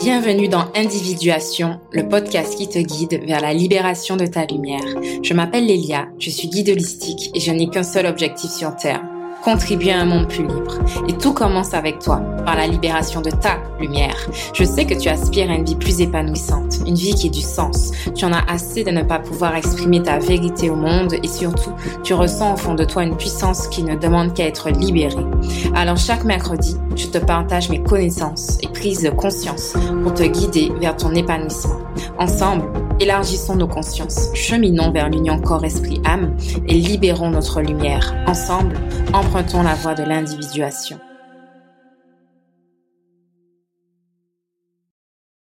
Bienvenue dans Individuation, le podcast qui te guide vers la libération de ta lumière. Je m'appelle Lélia, je suis guide holistique et je n'ai qu'un seul objectif sur Terre, contribuer à un monde plus libre. Et tout commence avec toi, par la libération de ta lumière. Je sais que tu aspires à une vie plus épanouissante, une vie qui ait du sens. Tu en as assez de ne pas pouvoir exprimer ta vérité au monde et surtout, tu ressens au fond de toi une puissance qui ne demande qu'à être libérée. Alors chaque mercredi, je te partage mes connaissances et prises de conscience pour te guider vers ton épanouissement. Ensemble, élargissons nos consciences, cheminons vers l'union corps-esprit-âme et libérons notre lumière. Ensemble, empruntons la voie de l'individuation.